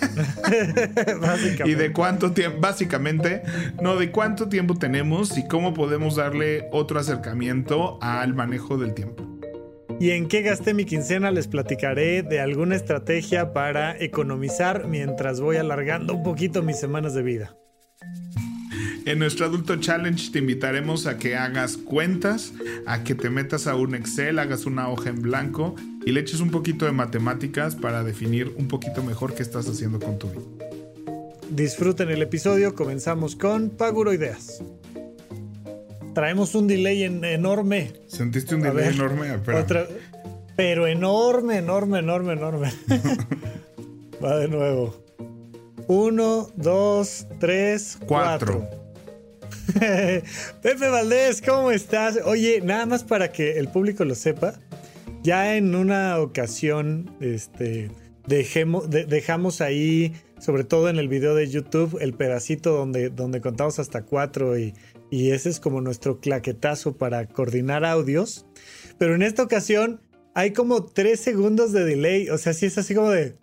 y de cuánto tiempo, básicamente, no, de cuánto tiempo tenemos y cómo podemos darle otro acercamiento al manejo del tiempo. Y en qué gasté mi quincena les platicaré de alguna estrategia para economizar mientras voy alargando un poquito mis semanas de vida. En nuestro Adulto Challenge te invitaremos a que hagas cuentas, a que te metas a un Excel, hagas una hoja en blanco y le eches un poquito de matemáticas para definir un poquito mejor qué estás haciendo con tu vida. Disfruten el episodio, comenzamos con Paguro Ideas. Traemos un delay enorme. ¿Sentiste un delay enorme? pero enorme, enorme, enorme, enorme. Va de nuevo. Uno, dos, tres, cuatro. Pepe Valdés, ¿cómo estás? Oye, nada más para que el público lo sepa. Ya en una ocasión, este, dejamos ahí, sobre todo en el video de YouTube, el pedacito donde, contamos hasta cuatro y, y ese es como nuestro claquetazo para coordinar audios. Pero en esta ocasión hay como tres segundos de delay, o sea, sí es así como de...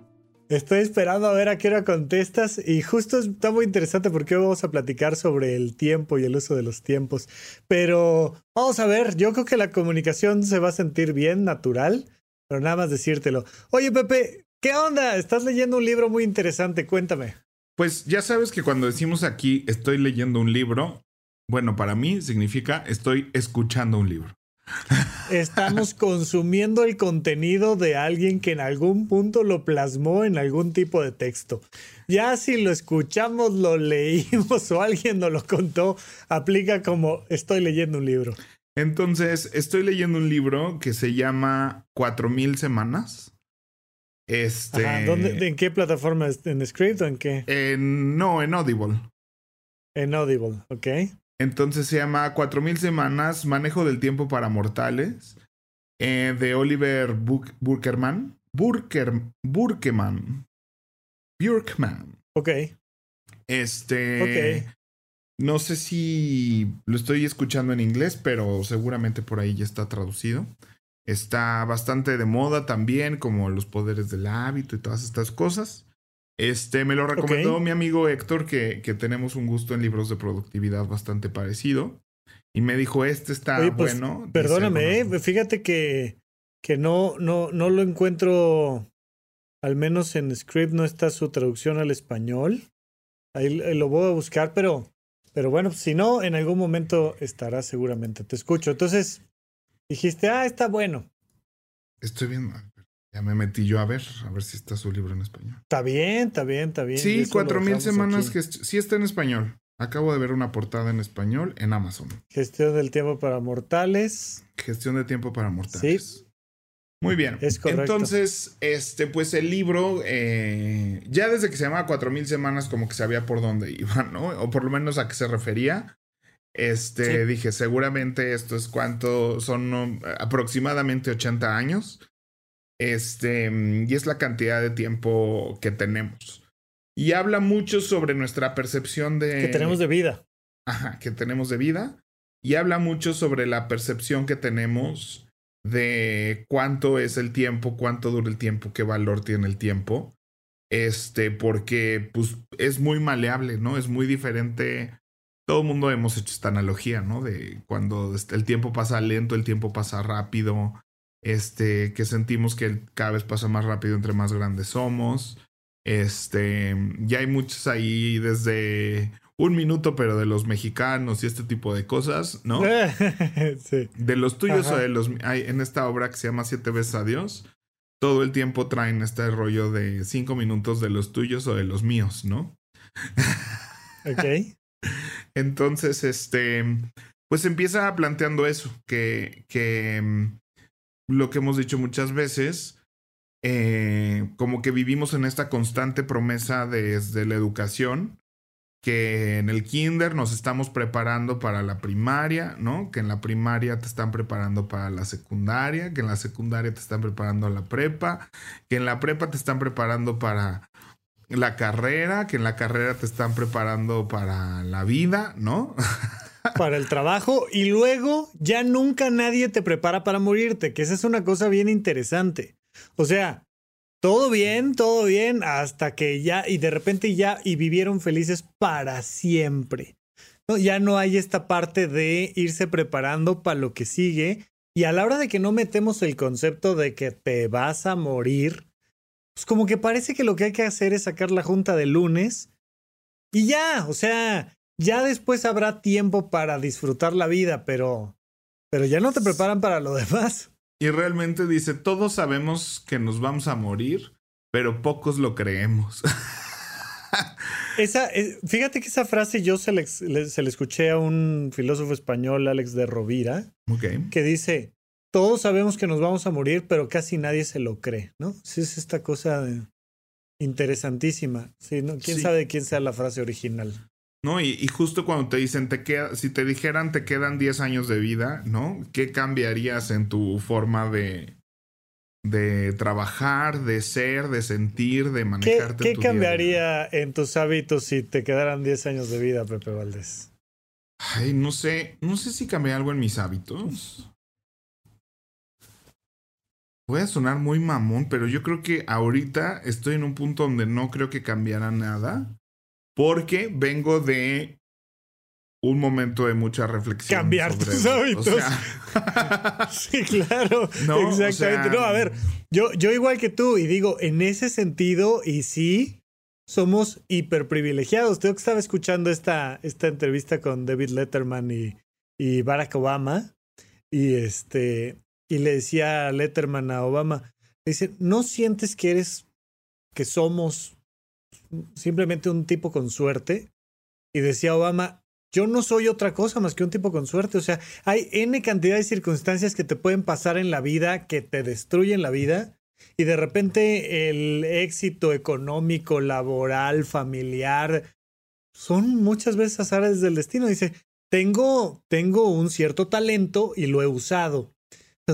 Estoy esperando a ver a qué hora contestas y justo está muy interesante porque hoy vamos a platicar sobre el tiempo y el uso de los tiempos. Pero vamos a ver, yo creo que la comunicación se va a sentir bien, natural, pero nada más decírtelo. Oye Pepe, ¿qué onda? Estás leyendo un libro muy interesante, cuéntame. Pues ya sabes que cuando decimos aquí estoy leyendo un libro, bueno, para mí significa estoy escuchando un libro. Estamos consumiendo el contenido de alguien que en algún punto lo plasmó en algún tipo de texto. Ya si lo escuchamos, lo leímos o alguien nos lo contó, aplica como estoy leyendo un libro. Entonces, estoy leyendo un libro que se llama Cuatro mil semanas. Este. ¿En qué plataforma? ¿En Script o en qué? no, en Audible. En Audible, ok. Entonces se llama 4000 semanas, manejo del tiempo para mortales, eh, de Oliver Burkerman. Burker, Burkeman. Burkman. Ok. Este. Ok. No sé si lo estoy escuchando en inglés, pero seguramente por ahí ya está traducido. Está bastante de moda también, como los poderes del hábito y todas estas cosas. Este me lo recomendó mi amigo Héctor, que, que, tenemos un gusto en libros de productividad bastante parecido. Y me dijo, este está pues, bueno. Perdóname, eh, fíjate que, que no, no, no lo encuentro, al menos en script no está su traducción al español. Ahí, lo voy a buscar, pero, pero bueno, si no, en algún momento estará seguramente. Te escucho. Entonces, dijiste, ah, está bueno. Estoy viendo. Ya me metí yo a ver, a ver si está su libro en español. Está bien, está bien, está bien. Sí, cuatro mil semanas que sí está en español. Acabo de ver una portada en español en Amazon. Gestión del tiempo para mortales. Gestión de tiempo para mortales. Sí. Muy bien. Es correcto. Entonces, este, pues el libro, eh, ya desde que se llamaba Cuatro mil semanas, como que sabía por dónde iba, ¿no? O por lo menos a qué se refería. Este, dije, seguramente esto es cuánto, son aproximadamente 80 años. Este, y es la cantidad de tiempo que tenemos. Y habla mucho sobre nuestra percepción de... Que tenemos de vida. Ajá, que tenemos de vida. Y habla mucho sobre la percepción que tenemos de cuánto es el tiempo, cuánto dura el tiempo, qué valor tiene el tiempo. Este, porque pues es muy maleable, ¿no? Es muy diferente. Todo el mundo hemos hecho esta analogía, ¿no? De cuando el tiempo pasa lento, el tiempo pasa rápido este, que sentimos que cada vez pasa más rápido entre más grandes somos. Este, ya hay muchos ahí desde un minuto, pero de los mexicanos y este tipo de cosas, ¿no? sí. De los tuyos o de los... Hay, en esta obra que se llama Siete veces a Dios, todo el tiempo traen este rollo de cinco minutos de los tuyos o de los míos, ¿no? ok. Entonces, este, pues empieza planteando eso, que, que lo que hemos dicho muchas veces, eh, como que vivimos en esta constante promesa desde la educación, que en el kinder nos estamos preparando para la primaria, ¿no? Que en la primaria te están preparando para la secundaria, que en la secundaria te están preparando a la prepa, que en la prepa te están preparando para la carrera, que en la carrera te están preparando para la vida, ¿no? para el trabajo y luego ya nunca nadie te prepara para morirte, que esa es una cosa bien interesante. O sea, todo bien, todo bien, hasta que ya, y de repente ya, y vivieron felices para siempre. Ya no hay esta parte de irse preparando para lo que sigue. Y a la hora de que no metemos el concepto de que te vas a morir, pues como que parece que lo que hay que hacer es sacar la junta de lunes y ya, o sea, ya después habrá tiempo para disfrutar la vida, pero, pero ya no te preparan para lo demás. Y realmente dice, todos sabemos que nos vamos a morir, pero pocos lo creemos. Esa, eh, fíjate que esa frase yo se le, se le, escuché a un filósofo español, Alex de Rovira, que dice, todos sabemos que nos vamos a morir, pero casi nadie se lo cree, ¿no? Sí, es esta cosa interesantísima. Sí, ¿no? ¿Quién sabe quién sea la frase original? ¿no? Y, justo cuando te dicen, te queda, si te dijeran te quedan 10 años de vida, ¿no? ¿Qué cambiarías en tu forma de, de trabajar, de ser, de sentir, de manejarte? ¿Qué, ¿qué cambiaría en tus hábitos si te quedaran 10 años de vida, Pepe Valdés? Ay, no sé, no sé si cambiaría algo en mis hábitos. Voy a sonar muy mamón, pero yo creo que ahorita estoy en un punto donde no creo que cambiara nada porque vengo de un momento de mucha reflexión. Cambiar tus hábitos. sí, claro. No, exactamente. no, a ver, yo, yo igual que tú, y digo, en ese sentido, y sí, somos hiperprivilegiados. Tengo que estaba escuchando esta, esta entrevista con David Letterman y, y Barack Obama, y este, y le decía a Letterman a Obama, dice, ¿no sientes que eres, que somos simplemente un tipo con suerte. Y decía Obama, yo no soy otra cosa más que un tipo con suerte. O sea, hay N cantidad de circunstancias que te pueden pasar en la vida, que te destruyen la vida. Y de repente el éxito económico, laboral, familiar, son muchas veces azares del destino. Dice, tengo, tengo un cierto talento y lo he usado.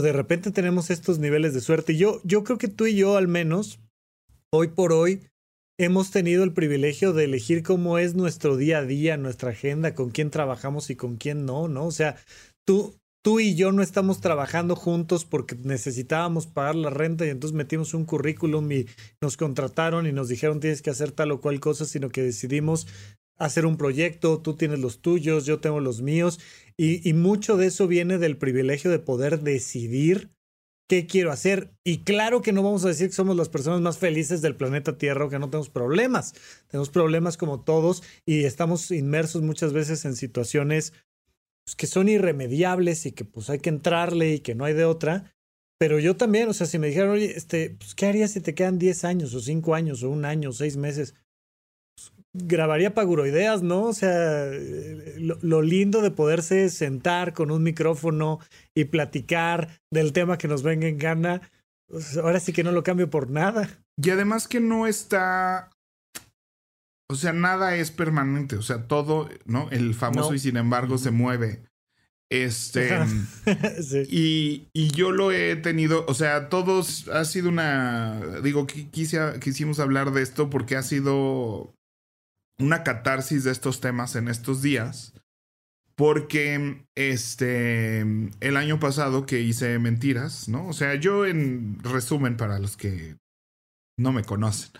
De repente tenemos estos niveles de suerte. Yo, yo creo que tú y yo, al menos, hoy por hoy, hemos tenido el privilegio de elegir cómo es nuestro día a día, nuestra agenda, con quién trabajamos y con quién no, ¿no? O sea, tú, tú y yo no estamos trabajando juntos porque necesitábamos pagar la renta y entonces metimos un currículum y nos contrataron y nos dijeron tienes que hacer tal o cual cosa, sino que decidimos hacer un proyecto, tú tienes los tuyos, yo tengo los míos y, mucho de eso viene del privilegio de poder decidir qué quiero hacer. Y claro que no vamos a decir que somos las personas más felices del planeta Tierra o que no tenemos problemas. Tenemos problemas como todos y estamos inmersos muchas veces en situaciones pues, que son irremediables y que pues hay que entrarle y que no hay de otra. Pero yo también, o sea, si me dijeran, oye, este, pues, ¿qué harías si te quedan 10 años o 5 años o un año o 6 meses? Grabaría paguroideas, ¿no? O sea, lo, lindo de poderse sentar con un micrófono y platicar del tema que nos venga en gana, pues ahora sí que no lo cambio por nada. Y además que no está... O sea, nada es permanente, o sea, todo, ¿no? El famoso y sin embargo se mueve. Este. y, y, yo lo he tenido, o sea, todos ha sido una. Digo, quise, quisimos hablar de esto porque ha sido una catarsis de estos temas en estos días. Porque este el año pasado que hice mentiras, ¿no? O sea, yo en resumen para los que no me conocen.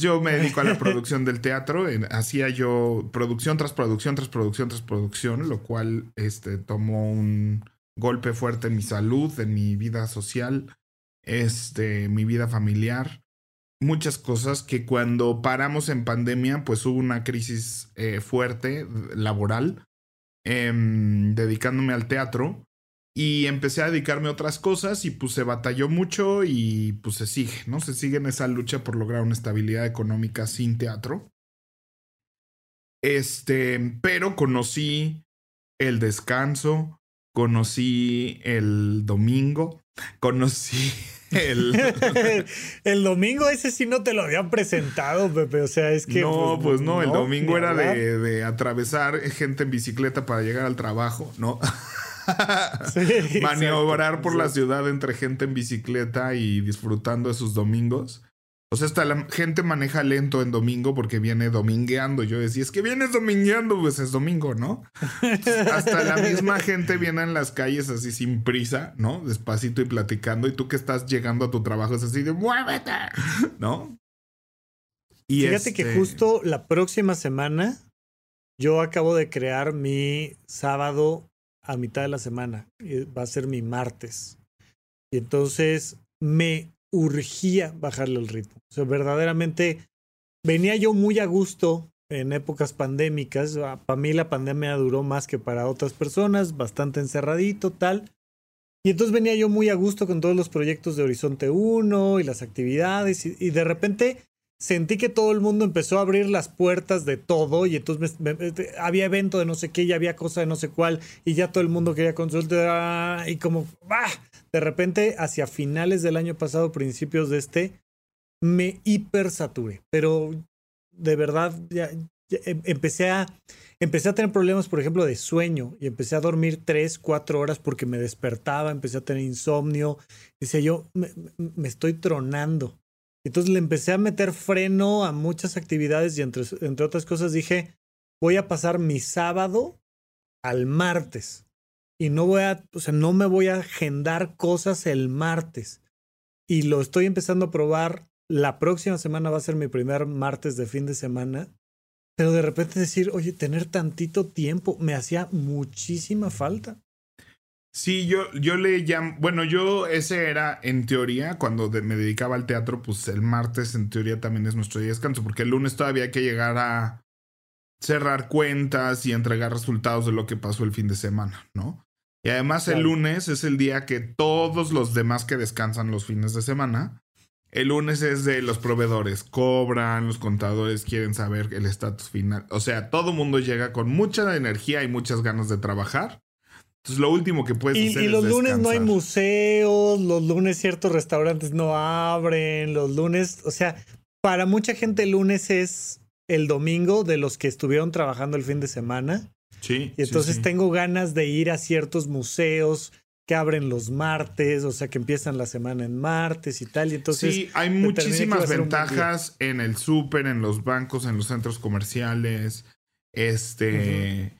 yo me dedico a la producción del teatro. hacía yo producción tras producción, tras producción, tras producción, lo cual este, tomó un golpe fuerte en mi salud, en mi vida social, este, mi vida familiar muchas cosas que cuando paramos en pandemia, pues hubo una crisis eh, fuerte laboral, em, dedicándome al teatro. Y empecé a dedicarme a otras cosas y pues se batalló mucho y pues se sigue, ¿no? Se sigue en esa lucha por lograr una estabilidad económica sin teatro. Este, pero conocí el descanso, conocí el domingo, conocí el... el domingo ese sí no te lo habían presentado, Pepe. O sea, es que. No, pues, pues no, el domingo era de, de, atravesar gente en bicicleta para llegar al trabajo, ¿no? Maniobrar por la ciudad entre gente en bicicleta y disfrutando de sus domingos. O sea, hasta la gente maneja lento en domingo porque viene domingueando. Yo decía, es que vienes domingueando, pues es domingo, ¿no? hasta la misma gente viene en las calles así sin prisa, ¿no? Despacito y platicando. Y tú que estás llegando a tu trabajo es así de muévete, ¿no? Y Fíjate que este justo la próxima semana yo acabo de crear mi sábado a mitad de la semana. Va a ser mi martes. Y entonces me urgía bajarle el ritmo. O sea, verdaderamente venía yo muy a gusto en épocas pandémicas. Ah, para mí la pandemia duró más que para otras personas, bastante encerradito, tal. Y entonces venía yo muy a gusto con todos los proyectos de Horizonte 1 y las actividades y, de repente sentí que todo el mundo empezó a abrir las puertas de todo y entonces había evento de no sé qué y había cosa de no sé cuál y ya todo el mundo quería consulta y como ¡bah! de repente hacia finales del año pasado, principios de este, me hipersaturé, pero de verdad ya, em, empecé a empecé a tener problemas, por ejemplo, de sueño y empecé a dormir tres, cuatro horas porque me despertaba, empecé a tener insomnio. Decía yo, me estoy tronando. Entonces le empecé a meter freno a muchas actividades y entre, entre otras cosas dije, voy a pasar mi sábado al martes y no voy a, o sea, no me voy a agendar cosas el martes. Y lo estoy empezando a probar. La próxima semana va a ser mi primer martes de fin de semana. Pero de repente decir, oye, tener tantito tiempo me hacía muchísima falta. Sí, yo, yo le llamo, bueno, yo ese era en teoría, cuando me dedicaba al teatro, pues el martes en teoría también es nuestro día de descanso, porque el lunes todavía hay que llegar a cerrar cuentas y entregar resultados de lo que pasó el fin de semana, ¿no? Y además el lunes es el día que todos los demás que descansan los fines de semana, el lunes es de los proveedores, cobran, los contadores quieren saber el estatus final, o sea, todo el mundo llega con mucha energía y muchas ganas de trabajar entonces lo último que puedes y, hacer y los lunes no hay museos, los lunes ciertos restaurantes no abren, los lunes, o sea, para mucha gente el lunes es el domingo de los que estuvieron trabajando el fin de semana. Sí. Y entonces tengo ganas de ir a ciertos museos que abren los martes, o sea, que empiezan la semana en martes y tal. Y entonces sí, hay muchísimas ventajas en el súper, en los bancos, en los centros comerciales. Este.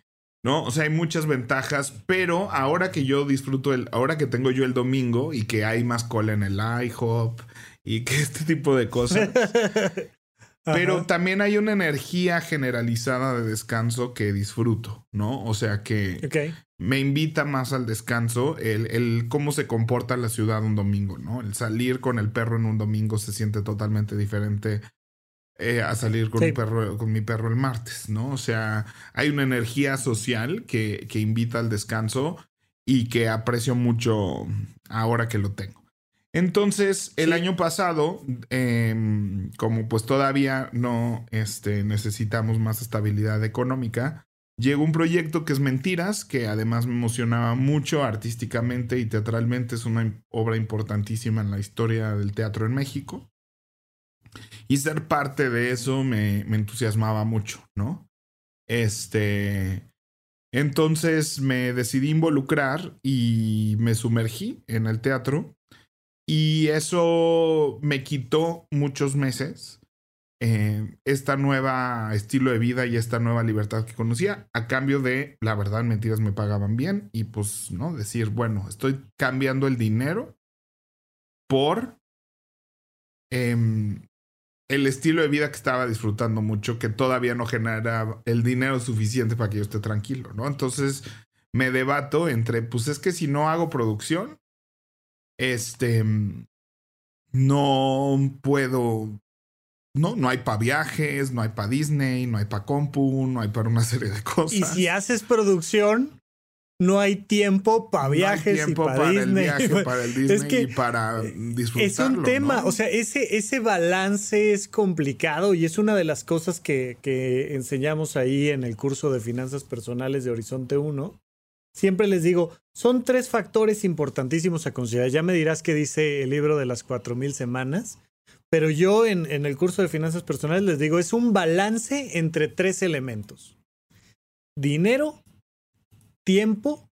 ¿No? O sea, hay muchas ventajas, pero ahora que yo disfruto el, ahora que tengo yo el domingo y que hay más cola en el IHOP y que este tipo de cosas. pero también hay una energía generalizada de descanso que disfruto, ¿no? O sea que me invita más al descanso el, el cómo se comporta la ciudad un domingo, ¿no? El salir con el perro en un domingo se siente totalmente diferente eh, a salir con, perro, con mi perro el martes, ¿no? O sea, hay una energía social que, que invita al descanso y que aprecio mucho ahora que lo tengo. Entonces, el año pasado, em, como pues todavía no este, necesitamos más estabilidad económica, llegó un proyecto que es Mentiras, que además me emocionaba mucho artísticamente y teatralmente. Es una obra importantísima en la historia del teatro en México. Y ser parte de eso me, entusiasmaba mucho, ¿no? Este. Entonces me decidí involucrar y me sumergí en el teatro. Y eso me quitó muchos meses eh, esta nueva estilo de vida y esta nueva libertad que conocía a cambio de, la verdad, mentiras me pagaban bien y pues, ¿no? Decir, bueno, estoy cambiando el dinero por em, el estilo de vida que estaba disfrutando mucho, que todavía no genera el dinero suficiente para que yo esté tranquilo, ¿no? Entonces me debato entre, pues es que si no hago producción, este, no puedo, no, no hay para viajes, no hay para Disney, no hay para compu, no hay para una serie de cosas. Y si haces producción, no hay tiempo para viajes y para, Disney. El viaje, para el Disney es que y para disfrutarlo. Es un tema, o sea, ese, ese balance es complicado y es una de las cosas que, que enseñamos ahí en el curso de finanzas personales de Horizonte 1. Siempre les digo, son tres factores importantísimos a considerar. Ya me dirás qué dice el libro de las 4.000 semanas, pero yo en, en el curso de finanzas personales les digo, es un balance entre tres elementos. Dinero, tiempo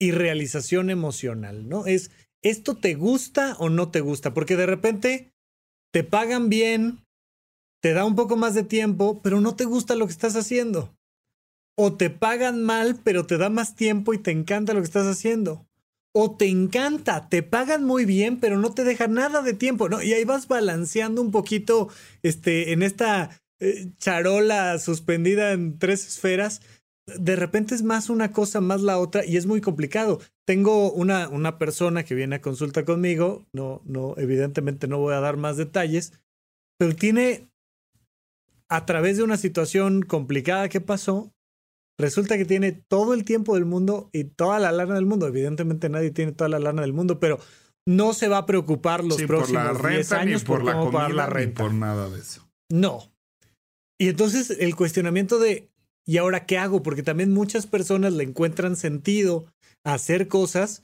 y realización emocional, ¿no? Es, ¿esto te gusta o no te gusta? Porque de repente te pagan bien, te da un poco más de tiempo, pero no te gusta lo que estás haciendo. O te pagan mal, pero te da más tiempo y te encanta lo que estás haciendo. O te encanta, te pagan muy bien, pero no te deja nada de tiempo, ¿no? Y ahí vas balanceando un poquito este, en esta eh, charola suspendida en tres esferas. De repente es más una cosa, más la otra, y es muy complicado. Tengo una, una persona que viene a consulta conmigo, no, no, evidentemente no voy a dar más detalles, pero tiene a través de una situación complicada que pasó, resulta que tiene todo el tiempo del mundo y toda la lana del mundo. Evidentemente nadie tiene toda la lana del mundo, pero no se va a preocupar los próximos 10 años por, la cómo pagar la Ni renta. por nada de eso. No. Y entonces el cuestionamiento de ¿y ahora qué hago? Porque también muchas personas le encuentran sentido a hacer cosas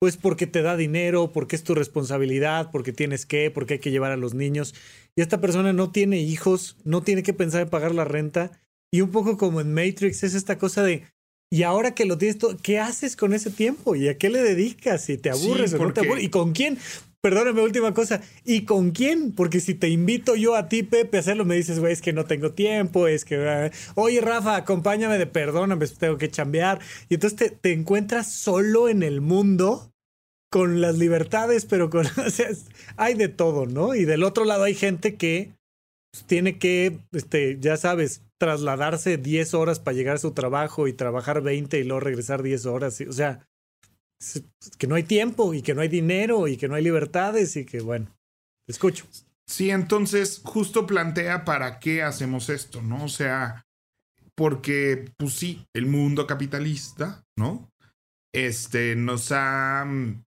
pues porque te da dinero, porque es tu responsabilidad, porque tienes que, porque hay que llevar a los niños. Y esta persona no tiene hijos, no tiene que pensar en pagar la renta. Y un poco como en Matrix es esta cosa de, y ahora que lo tienes todo, ¿qué haces con ese tiempo? ¿Y a qué le dedicas? ¿Si te aburres Sí, o no te aburres? ¿Y con quién? Perdóname, última cosa. ¿Y con quién? Porque si te invito yo a ti, Pepe, a hacerlo, me dices, güey, es que no tengo tiempo, es que... ah, Oye, Rafa, acompáñame de perdóname, tengo que chambear. Y entonces te, te encuentras solo en el mundo con las libertades, pero con... O sea, hay de todo, ¿no? Y del otro lado hay gente que pues, tiene que, este, ya sabes, trasladarse 10 horas para llegar a su trabajo y trabajar 20 y luego regresar 10 horas. O sea, que no hay tiempo y que no hay dinero y que no hay libertades y que, bueno, escucho. Sí, entonces justo plantea para qué hacemos esto, ¿no? O sea, porque, pues sí, el mundo capitalista, ¿no? Este nos ha mm,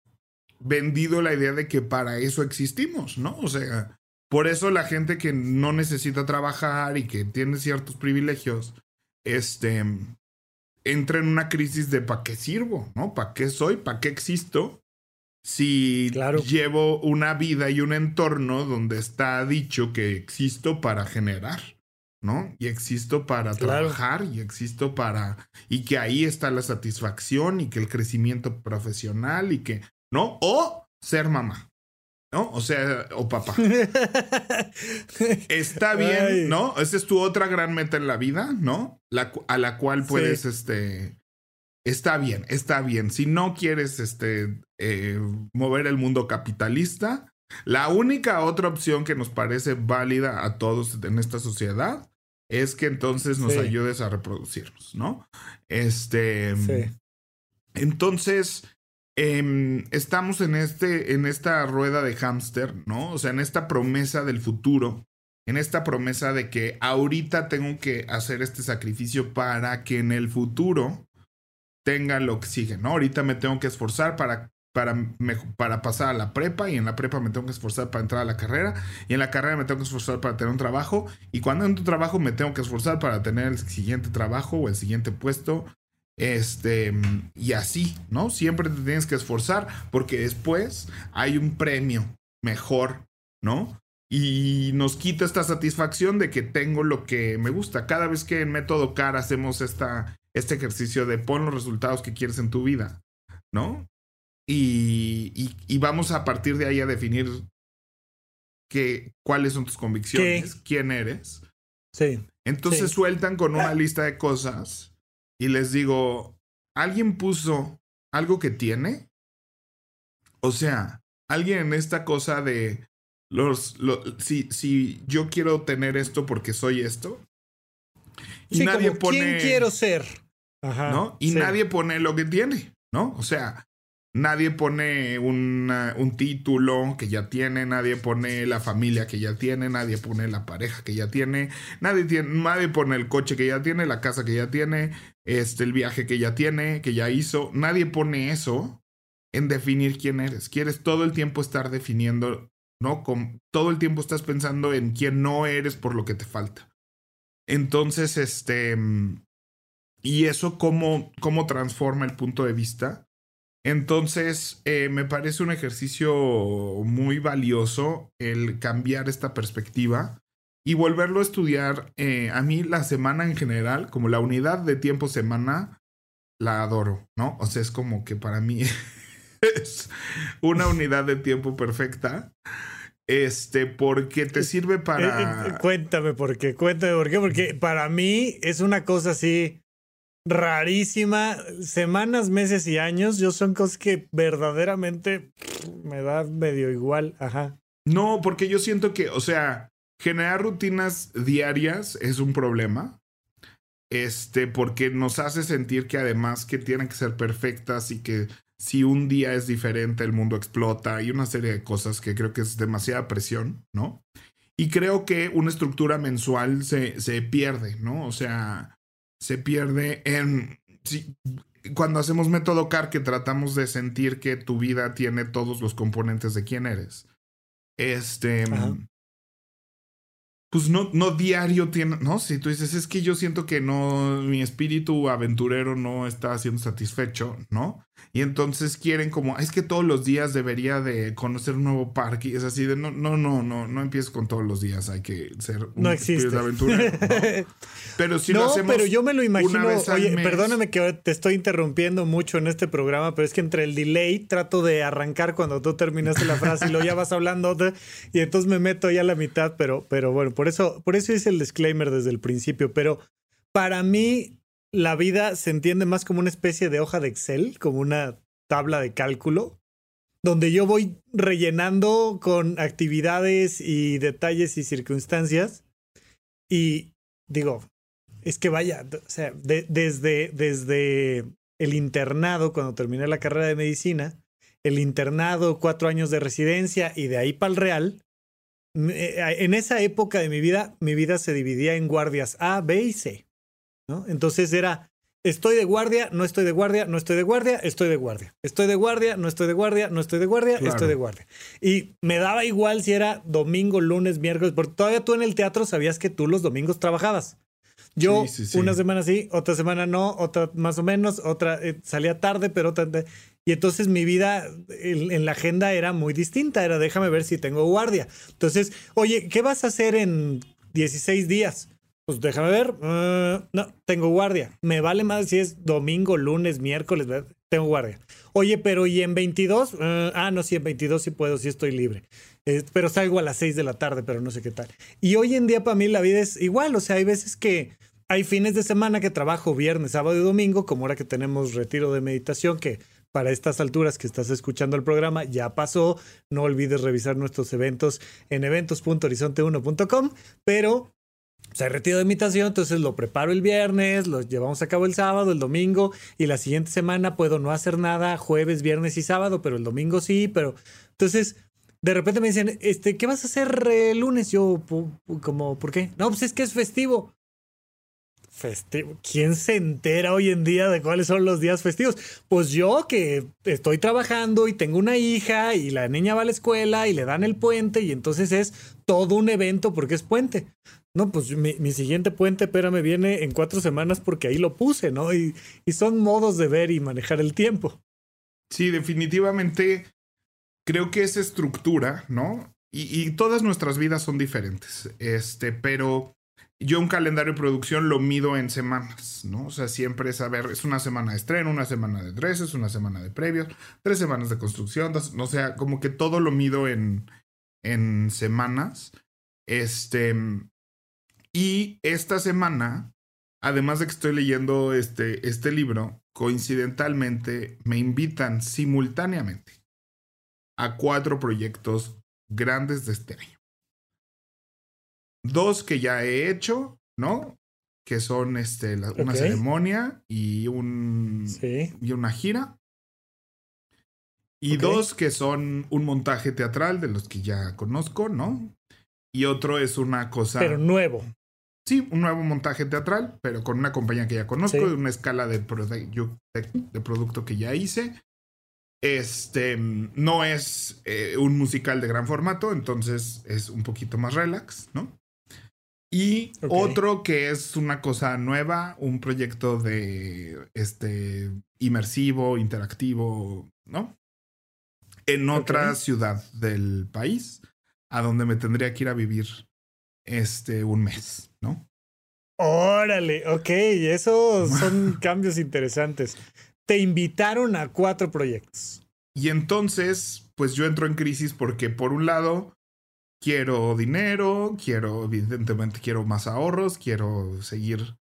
vendido la idea de que para eso existimos, ¿no? O sea, por eso la gente que no necesita trabajar y que tiene ciertos privilegios, este, entra en una crisis de ¿para qué sirvo? ¿No? ¿Para qué soy? ¿Para qué existo? Si Claro. llevo una vida y un entorno donde está dicho que existo para generar, ¿no? Y existo para Claro. trabajar y existo para... Y que ahí está la satisfacción y que el crecimiento profesional y que... ¿No? O ser mamá, ¿no? O sea, o papá. Está bien, Ay. ¿no? Esa es tu otra gran meta en la vida, ¿no? La, a la cual puedes, Sí. este... Está bien, está bien. Si no quieres, este, eh, mover el mundo capitalista, la única otra opción que nos parece válida a todos en esta sociedad es que entonces nos Sí. ayudes a reproducirnos, ¿no? Este... Sí. Entonces, em, estamos en, este, en esta rueda de hámster, ¿no? O sea, en esta promesa del futuro, en esta promesa de que ahorita tengo que hacer este sacrificio para que en el futuro tenga lo que sigue, ¿no? Ahorita me tengo que esforzar para, para, para pasar a la prepa y en la prepa me tengo que esforzar para entrar a la carrera y en la carrera me tengo que esforzar para tener un trabajo y cuando entro a un trabajo me tengo que esforzar para tener el siguiente trabajo o el siguiente puesto este, y así, ¿no? Siempre te tienes que esforzar porque después hay un premio mejor, ¿no? Y nos quita esta satisfacción de que tengo lo que me gusta. Cada vez que en Método CAR hacemos esta, este ejercicio de pon los resultados que quieres en tu vida, ¿no? Y, y- y vamos a partir de ahí a definir que, cuáles son tus convicciones, quién eres. Sí. Entonces Sí. sueltan con una Ah. lista de cosas y les digo, ¿alguien puso algo que tiene? O sea, alguien en esta cosa de los, lo- si, si yo quiero tener esto porque soy esto. Y Sí, nadie como, pone. ¿quién quiero ser? Ajá. ¿no? Y sí. nadie pone lo que tiene, ¿no? O sea, nadie pone un título que ya tiene, nadie pone la familia que ya tiene, nadie pone la pareja que ya tiene, nadie, tiene, nadie pone el coche que ya tiene, la casa que ya tiene, este, el viaje que ya tiene, que ya hizo, nadie pone eso en definir quién eres. Quieres todo el tiempo estar definiendo, ¿no? Con, todo el tiempo estás pensando en quién no eres por lo que te falta. Entonces, este... mm, y eso cómo, cómo transforma el punto de vista. Entonces, eh, me parece un ejercicio muy valioso el cambiar esta perspectiva y volverlo a estudiar. Eh, a mí la semana en general, como la unidad de tiempo semana, la adoro, ¿no? O sea, es como que para mí es una unidad de tiempo perfecta. Este, porque te sirve para. cuéntame por qué, cuéntame por qué, porque para mí es una cosa así rarísima. Semanas, meses y años, yo son cosas que verdaderamente me da medio igual. Ajá. No, porque yo siento que, o sea, generar rutinas diarias es un problema. Este, porque nos hace sentir que además que tienen que ser perfectas y que si un día es diferente el mundo explota y una serie de cosas que creo que es demasiada presión, ¿no? Y creo que una estructura mensual se, se pierde, ¿no? O sea, se pierde en... cuando hacemos método CAR, que tratamos de sentir que tu vida tiene todos los componentes de quién eres. Este pues no, no diario tiene, no, si tú dices, es que yo siento que no, mi espíritu aventurero no está siendo satisfecho, ¿no? Y entonces quieren como, es que todos los días debería de conocer un nuevo parque. Y es así de, no, no, no, no, no empieces con todos los días, hay que ser un no existe. aventurero. Pero si no, lo hacemos pero yo me lo imagino, oye, perdóname que te estoy interrumpiendo mucho en este programa, pero es que entre el delay trato de arrancar cuando tú terminaste la frase y luego ya vas hablando y entonces me meto ya a la mitad, pero, pero bueno, por eso, por eso hice el disclaimer desde el principio, pero para mí la vida se entiende más como una especie de hoja de Excel, como una tabla de cálculo, donde yo voy rellenando con actividades y detalles y circunstancias. Y digo, es que vaya, o sea, desde, desde el internado, cuando terminé la carrera de medicina, el internado, cuatro años de residencia y de ahí para el Real, eh, en esa época de mi vida, mi vida se dividía en guardias A, B y C. ¿no? Entonces era, estoy de guardia, no estoy de guardia, no estoy de guardia, estoy de guardia. Estoy de guardia, no estoy de guardia, no estoy de guardia, estoy de guardia. Y me daba igual si era domingo, lunes, miércoles, porque todavía tú en el teatro sabías que tú los domingos trabajabas. Yo una semana sí, otra semana no, otra más o menos, otra eh, salía tarde, pero otra... Y entonces mi vida en, la agenda era muy distinta, era déjame ver si tengo guardia. Entonces, oye, ¿qué vas a hacer en 16 días? Pues déjame ver. Uh, no, tengo guardia. Me vale más si es domingo, lunes, miércoles. Tengo guardia. Oye, pero ¿y en 22? Uh, ah, no, sí, en 22 sí puedo, sí estoy libre. pero salgo a las 6 de la tarde, pero no sé qué tal. Y hoy en día para mí la vida es igual. O sea, hay veces que hay fines de semana que trabajo viernes, sábado y domingo, como ahora que tenemos retiro de meditación, que para estas alturas que estás escuchando el programa ya pasó. No olvides revisar nuestros eventos en eventos.horizonte1.com, pero o sea, retiro de invitación, entonces lo preparo el viernes, lo llevamos a cabo el sábado, el domingo, y la siguiente semana puedo no hacer nada jueves, viernes y sábado, pero el domingo sí, pero entonces de repente me dicen, este, ¿qué vas a hacer el lunes? Yo, como, ¿por qué? No, pues es que es festivo. Festivo. ¿Quién se entera hoy en día de cuáles son los días festivos? Pues yo que estoy trabajando y tengo una hija y la niña va a la escuela y le dan el puente y entonces es todo un evento porque es puente. No, pues mi, siguiente puente, me viene en cuatro semanas porque ahí lo puse, ¿no? Y, y son modos de ver y manejar el tiempo. Sí, definitivamente creo que esa estructura, ¿no? Y, y, todas nuestras vidas son diferentes, este, pero yo un calendario de producción lo mido en semanas, ¿no? O sea, siempre es, a ver, es una semana de estreno, una semana de dreses, una semana de previos, tres semanas de construcción, o sea, como que todo lo mido en, en semanas. Este, y esta semana, además de que estoy leyendo este, este libro, coincidentalmente me invitan simultáneamente a cuatro proyectos grandes de este año. Dos que ya he hecho, ¿no? Que son este, una ceremonia y, un, y una gira. Y dos que son un montaje teatral de los que ya conozco, ¿no? Y otro es una cosa. Pero nuevo. Sí, un nuevo montaje teatral, pero con una compañía que ya conozco, de una escala de, de, producto que ya hice. Este no es eh, un musical de gran formato, entonces es un poquito más relax, ¿no? Y otro que es una cosa nueva, un proyecto de este inmersivo, interactivo, ¿no? En otra ciudad del país, a donde me tendría que ir a vivir este un mes, ¿no? Órale, ok, esos son cambios interesantes. Te invitaron a cuatro proyectos. Y entonces, pues yo entro en crisis porque por un lado quiero dinero, quiero, evidentemente quiero más ahorros, quiero seguir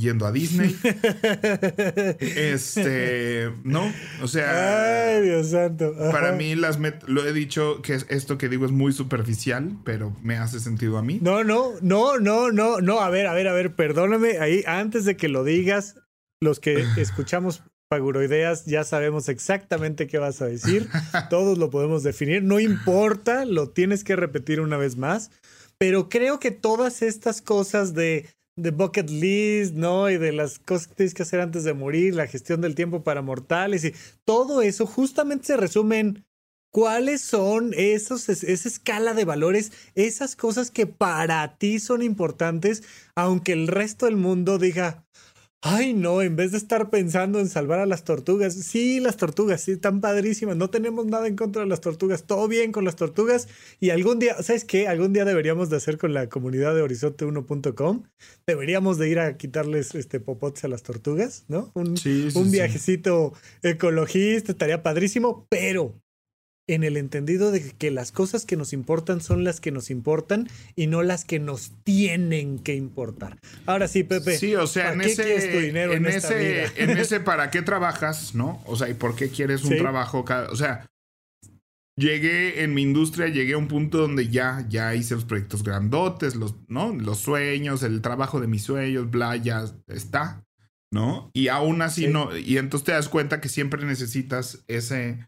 yendo a Disney. este, no, o sea, Ay, Dios santo. para mí las lo he dicho que esto que digo es muy superficial, pero me hace sentido a mí. No, no, no, no, no, no, a ver, a ver, a ver, perdóname ahí antes de que lo digas, los que escuchamos Paguroideas, ya sabemos exactamente qué vas a decir. Todos lo podemos definir. No importa, lo tienes que repetir una vez más. Pero creo que todas estas cosas de, de bucket list, ¿no? Y de las cosas que tienes que hacer antes de morir, la gestión del tiempo para mortales y todo eso justamente se resume en cuáles son esos, esa escala de valores, esas cosas que para ti son importantes, aunque el resto del mundo diga, Ay, no, en vez de estar pensando en salvar a las tortugas, sí, las tortugas, sí, están padrísimas, no tenemos nada en contra de las tortugas, todo bien con las tortugas y algún día, ¿sabes qué? Algún día deberíamos de hacer con la comunidad de horizonte1.com, deberíamos de ir a quitarles este popotes a las tortugas, ¿no? Un, un viajecito ecologista, estaría padrísimo, pero en el entendido de que las cosas que nos importan son las que nos importan y no las que nos tienen que importar. Ahora sí, Pepe. Sí, o sea, en ese, dinero en, ese, en ese para qué trabajas, ¿no? O sea, y por qué quieres un trabajo, o sea, llegué en mi industria, llegué a un punto donde ya, ya hice los proyectos grandotes, los, ¿no? Los sueños, el trabajo de mis sueños, bla, ya está, ¿no? Y aún así no, y entonces te das cuenta que siempre necesitas ese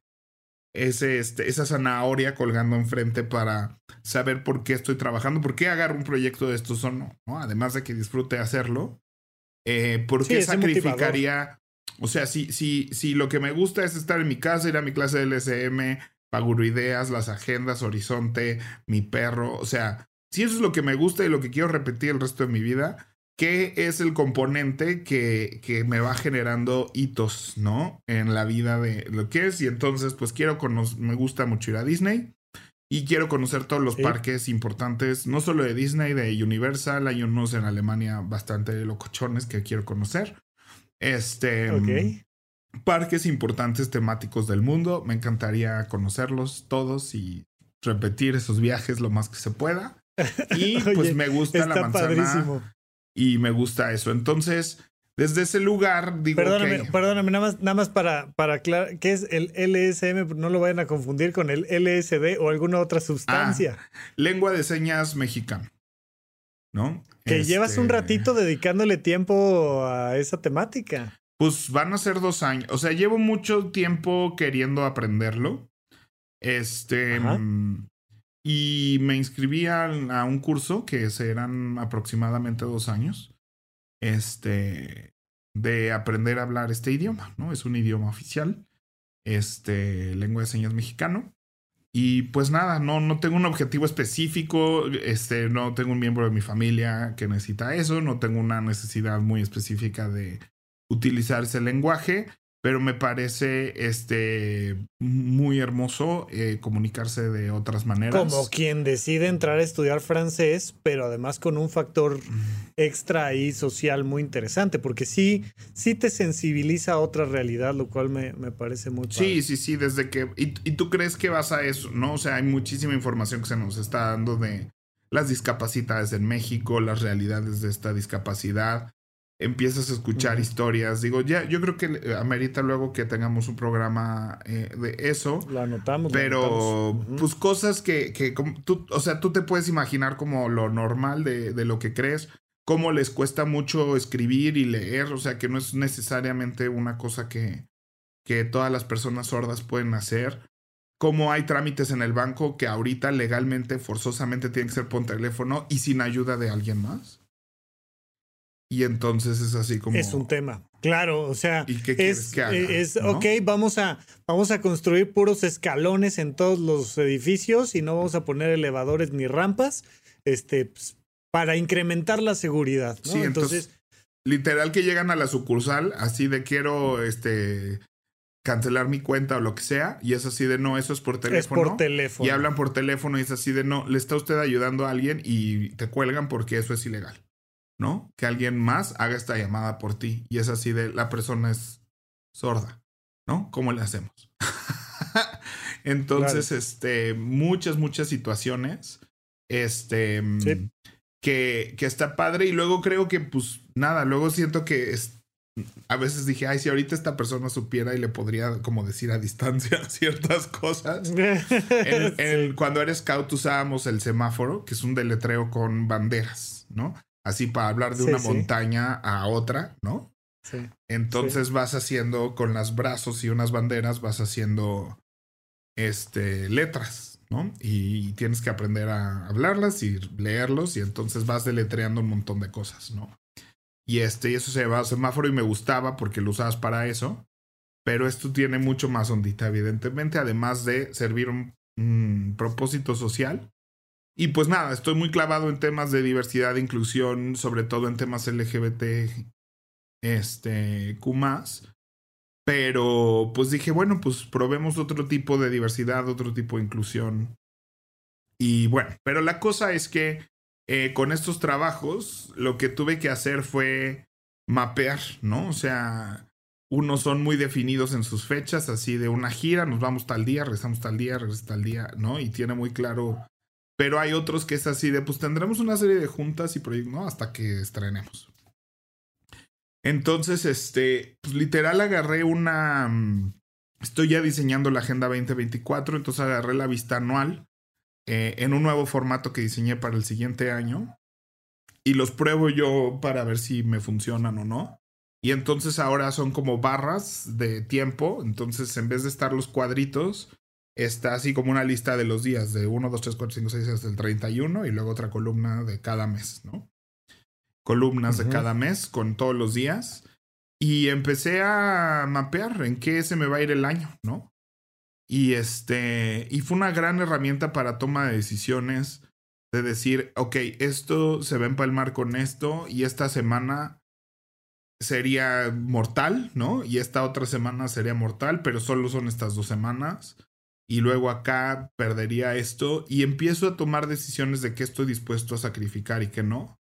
ese, este, esa zanahoria colgando enfrente para saber por qué estoy trabajando, por qué agarro un proyecto de estos o no, Además de que disfrute hacerlo, eh, ¿por qué sacrificaría? O sea, si, si, si lo que me gusta es estar en mi casa, ir a mi clase de LSM, Paguro Ideas, las agendas, Horizonte, mi perro, o sea, si eso es lo que me gusta y lo que quiero repetir el resto de mi vida, qué es el componente que, que, me va generando hitos, ¿no? En la vida de lo que es. Y entonces, pues quiero conocer, me gusta mucho ir a Disney. Y quiero conocer todos los parques importantes, no solo de Disney, de Universal. Hay unos en Alemania bastante locochones que quiero conocer. Este. Mm, parques importantes temáticos del mundo. Me encantaría conocerlos todos y repetir esos viajes lo más que se pueda. Y pues me gusta la manzana. Padrísimo y me gusta eso. Entonces, desde ese lugar digo Perdóname, perdóname, nada más, nada más para, para aclarar, ¿qué es el LSM? No lo vayan a confundir con el LSD o alguna otra sustancia. Ah, lengua de señas mexicana. ¿No? Que llevas un este ratito dedicándole tiempo a esa temática. Pues van a ser dos años. O sea, llevo mucho tiempo queriendo aprenderlo. Este. Mm, y me inscribí a, un curso que serán aproximadamente dos años. Este. De aprender a hablar este idioma, ¿no? Es un idioma oficial. Este. Lengua de señas mexicano. Y pues nada, no, no tengo un objetivo específico, este, no tengo un miembro de mi familia que necesita eso, no tengo una necesidad muy específica de utilizar ese lenguaje pero me parece este muy hermoso eh, comunicarse de otras maneras. Como quien decide entrar a estudiar francés, pero además con un factor extra y social muy interesante, porque sí, sí te sensibiliza a otra realidad, lo cual me, me parece muy Sí, sí, sí, desde que... Y, y tú crees que vas a eso, ¿no? O sea, hay muchísima información que se nos está dando de las discapacidades en México, las realidades de esta discapacidad empiezas a escuchar historias. Digo, ya, yo creo que amerita luego que tengamos un programa eh, de eso. Lo anotamos. Pero, pues cosas que, que tú, o sea, tú te puedes imaginar como lo normal de, de, lo que crees, cómo les cuesta mucho escribir y leer, o sea, que no es necesariamente una cosa que, que todas las personas sordas pueden hacer. Cómo hay trámites en el banco que ahorita legalmente, forzosamente tienen que ser por teléfono y sin ayuda de alguien más. Y entonces es así como. Es un tema. Claro, o sea. ¿Y qué es, que haga, es ok, vamos a, vamos a construir puros escalones en todos los edificios y no vamos a poner elevadores ni rampas. Este, pues, para incrementar la seguridad. Sí, entonces, Literal que llegan a la sucursal, así de quiero este cancelar mi cuenta o lo que sea, y es así de no, eso es por teléfono. Es por teléfono. Y hablan por teléfono y es así de no, le está usted ayudando a alguien y te cuelgan porque eso es ilegal, ¿no? Que alguien más haga esta llamada por ti y es así de la persona es sorda, ¿no? ¿Cómo le hacemos? Entonces, este, muchas, muchas situaciones, este, que, que está padre y luego creo que, pues, nada, luego siento que es, a veces dije, ay, si ahorita esta persona supiera y le podría como decir a distancia ciertas cosas. cuando eres scout usábamos el semáforo, que es un deletreo con banderas, ¿no? Así para hablar de una montaña a otra, ¿no? Sí. Entonces vas haciendo con los brazos y unas banderas, vas haciendo este, letras, ¿no? Y tienes que aprender a hablarlas y leerlos y entonces vas deletreando un montón de cosas, ¿no? Y este, y eso se llevaba semáforo y me gustaba porque lo usabas para eso. Pero esto tiene mucho más ondita, evidentemente, además de servir un, propósito social. Y pues nada, estoy muy clavado en temas de diversidad e inclusión, sobre todo en temas LGBT, este, Pero pues dije, bueno, pues probemos otro tipo de diversidad, otro tipo de inclusión. Y bueno, pero la cosa es que eh, con estos trabajos lo que tuve que hacer fue mapear, ¿no? O sea, unos son muy definidos en sus fechas, así de una gira, nos vamos tal día, regresamos tal día, regresamos tal día, ¿no? Y tiene muy claro. Pero hay otros que es así de, pues tendremos una serie de juntas y proyectos. Hasta que estrenemos. Entonces, este, pues literal agarré una... Mm, estoy ya diseñando la Agenda 2024, entonces agarré la vista anual eh, en un nuevo formato que diseñé para el siguiente año y los pruebo yo para ver si me funcionan o no. Y entonces ahora son como barras de tiempo, entonces en vez de estar los cuadritos, está así como una lista de los días, de 1, 2, 3, 4, 5, 6 hasta el 31 y luego otra columna de cada mes, ¿no? Columnas de cada mes con todos los días. Y empecé a mapear en qué se me va a ir el año, ¿no? Y este, y fue una gran herramienta para toma de decisiones, de decir, ok, esto se va a empalmar con esto y esta semana sería mortal, ¿no? Y esta otra semana sería mortal, pero solo son estas dos semanas. Y luego acá perdería esto y empiezo a tomar decisiones de qué estoy dispuesto a sacrificar y qué no.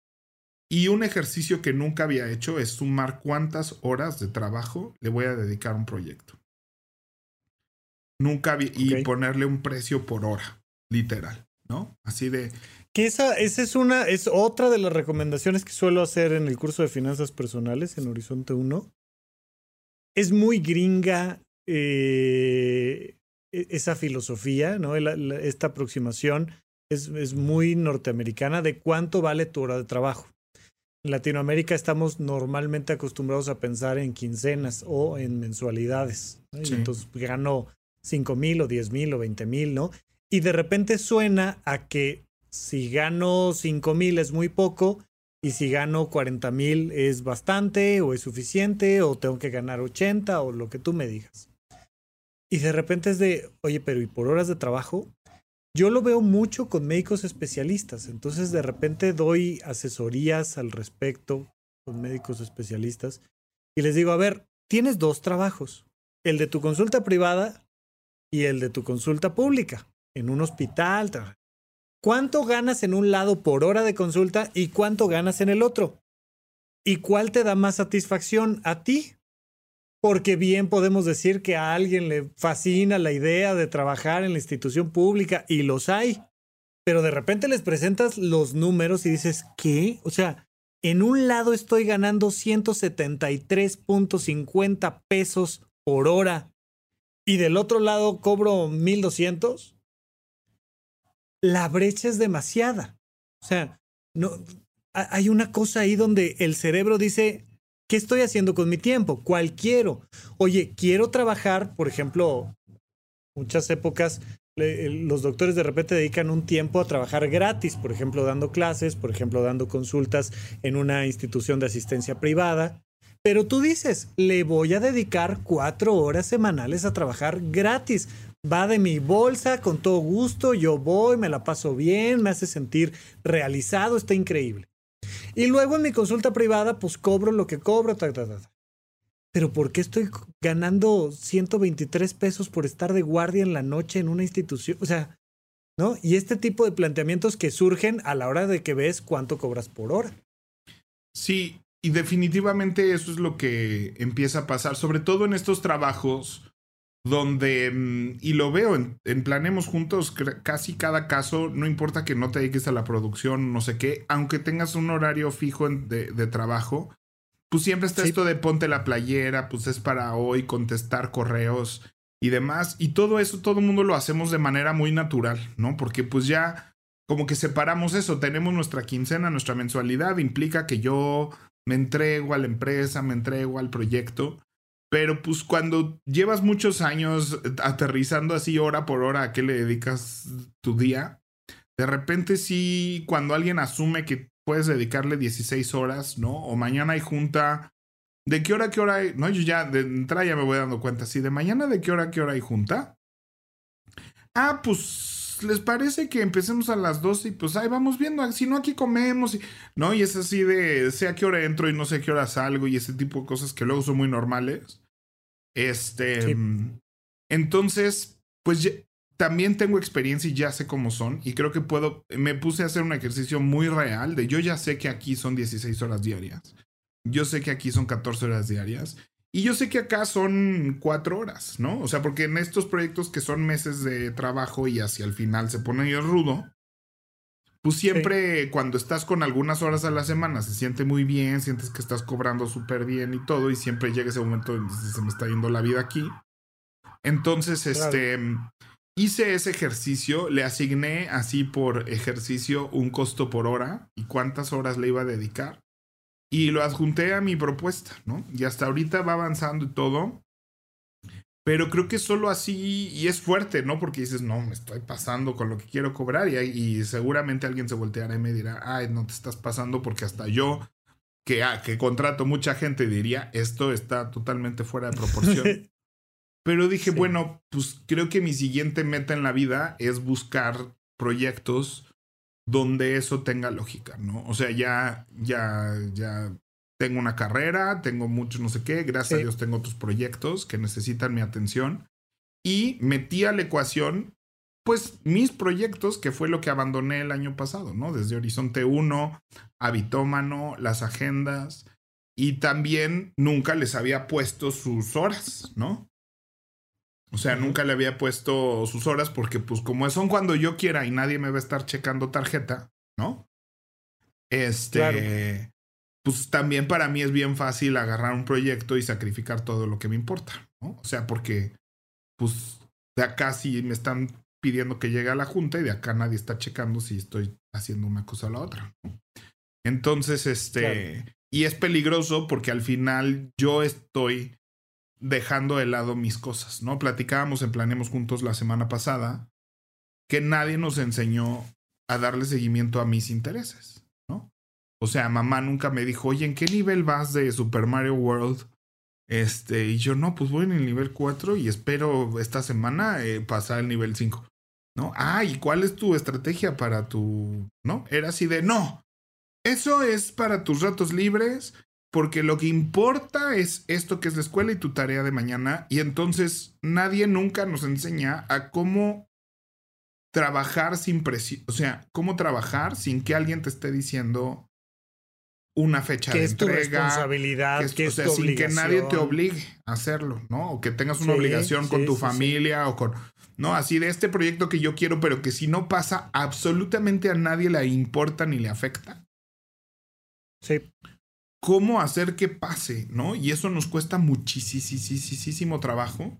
Y un ejercicio que nunca había hecho es sumar cuántas horas de trabajo le voy a dedicar a un proyecto. Nunca vi, y ponerle un precio por hora, literal, ¿no? Así de. Que esa, esa es una, es otra de las recomendaciones que suelo hacer en el curso de finanzas personales en Horizonte 1. Es muy gringa eh, esa filosofía, ¿no? esta aproximación es, es muy norteamericana de cuánto vale tu hora de trabajo. En Latinoamérica estamos normalmente acostumbrados a pensar en quincenas o en mensualidades. Entonces gano 5 mil o 10 mil o 20 mil, ¿no? Y de repente suena a que si gano 5 mil es muy poco y si gano 40 mil es bastante o es suficiente o tengo que ganar 80 o lo que tú me digas. Y de repente es de, oye, pero ¿y por horas de trabajo? Yo lo veo mucho con médicos especialistas, entonces de repente doy asesorías al respecto con médicos especialistas y les digo, a ver, tienes dos trabajos, el de tu consulta privada y el de tu consulta pública en un hospital. ¿Cuánto ganas en un lado por hora de consulta y cuánto ganas en el otro? ¿Y cuál te da más satisfacción a ti? Porque bien podemos decir que a alguien le fascina la idea de trabajar en la institución pública y los hay, pero de repente les presentas los números y dices, ¿qué? O sea, en un lado estoy ganando 173.50 pesos por hora y del otro lado cobro 1200, la brecha es demasiada. O sea, no, hay una cosa ahí donde el cerebro dice, ¿qué estoy haciendo con mi tiempo? ¿Cuál quiero? Oye, quiero trabajar, por ejemplo, muchas épocas los doctores de repente dedican un tiempo a trabajar gratis, por ejemplo, dando clases, por ejemplo, dando consultas en una institución de asistencia privada. Pero tú dices, le voy a dedicar cuatro horas semanales a trabajar gratis. Va de mi bolsa con todo gusto, yo voy, me la paso bien, me hace sentir realizado, está increíble. Y luego en mi consulta privada, pues cobro lo que cobro, ta, ta, ta. pero ¿por qué estoy ganando 123 pesos por estar de guardia en la noche en una institución? O sea, ¿no? Y este tipo de planteamientos que surgen a la hora de que ves cuánto cobras por hora. Sí, y definitivamente eso es lo que empieza a pasar, sobre todo en estos trabajos donde, mm, y lo veo en, Planemos Juntos, casi cada caso, no importa que no te dediques a la producción, no sé qué, aunque tengas un horario fijo de, trabajo, pues siempre está esto de ponte la playera, pues es para hoy contestar correos y demás, y todo eso, todo el mundo lo hacemos de manera muy natural, ¿no? Porque pues ya como que separamos eso, tenemos nuestra quincena, nuestra mensualidad, implica que yo me entrego a la empresa, me entrego al proyecto, pero pues cuando llevas muchos años aterrizando así hora por hora a qué le dedicas tu día, de repente sí, cuando alguien asume que puedes dedicarle 16 horas, ¿no? O mañana hay junta, ¿de qué hora qué hora hay? No, yo ya de entrada ya me voy dando cuenta, sí, de mañana de qué hora qué hora hay junta. Ah, pues ¿les parece que empecemos a las 12 y pues ahí vamos viendo? Si no, aquí comemos, y, ¿no? Y es así de, sé a qué hora entro y no sé a qué hora salgo y ese tipo de cosas que luego son muy normales. Este, entonces, pues también tengo experiencia y ya sé cómo son y creo que puedo, me puse a hacer un ejercicio muy real de yo ya sé que aquí son 16 horas diarias. Yo sé que aquí son 14 horas diarias y yo sé que acá son cuatro horas, ¿no? O sea, porque en estos proyectos que son meses de trabajo y hacia el final se pone yo rudo, pues siempre cuando estás con algunas horas a la semana se siente muy bien, sientes que estás cobrando súper bien y todo, y siempre llega ese momento donde se me está yendo la vida aquí. Entonces, este, hice ese ejercicio, le asigné así por ejercicio un costo por hora y cuántas horas le iba a dedicar y lo adjunté a mi propuesta, ¿no? Y hasta ahorita va avanzando y todo. Pero creo que solo así, y es fuerte, ¿no? Porque dices, no, me estoy pasando con lo que quiero cobrar y, y seguramente alguien se volteará y me dirá, ay, no te estás pasando porque hasta yo, que, ah, que contrato mucha gente, diría, esto está totalmente fuera de proporción. Pero dije, bueno, pues creo que mi siguiente meta en la vida es buscar proyectos donde eso tenga lógica, ¿no? O sea, ya, ya, ya tengo una carrera, tengo mucho no sé qué, gracias a Dios tengo otros proyectos que necesitan mi atención y metí a la ecuación pues mis proyectos, que fue lo que abandoné el año pasado, ¿no? Desde Horizonte 1, Habitómano, las agendas, y también nunca les había puesto sus horas, ¿no? O sea, nunca le había puesto sus horas porque pues como son cuando yo quiera y nadie me va a estar checando tarjeta, ¿no? Este, pues también para mí es bien fácil agarrar un proyecto y sacrificar todo lo que me importa, ¿no? O sea, porque pues de acá sí me están pidiendo que llegue a la junta y de acá nadie está checando si estoy haciendo una cosa o la otra. ¿no? Entonces, este, y es peligroso porque al final yo estoy dejando de lado mis cosas, ¿no? Platicábamos en Planemos Juntos la semana pasada que nadie nos enseñó a darle seguimiento a mis intereses. O sea, mamá nunca me dijo, oye, ¿en qué nivel vas de Super Mario World? Este, y yo, no, pues voy en el nivel 4 y espero esta semana eh, pasar el nivel 5, ¿no? Ah, ¿y cuál es tu estrategia para tu, no? Era así de, no, eso es para tus ratos libres porque lo que importa es esto que es la escuela y tu tarea de mañana, y entonces nadie nunca nos enseña a cómo trabajar sin presión, o sea, cómo trabajar sin que alguien te esté diciendo una fecha de es tu responsabilidad, que, es, o sea, sin que nadie te obligue a hacerlo, ¿no? O que tengas una obligación con tu familia o con, no, así de este proyecto que yo quiero, pero que si no pasa, absolutamente a nadie le importa ni le afecta. Sí cómo hacer que pase, ¿no? Y eso nos cuesta muchísimo trabajo.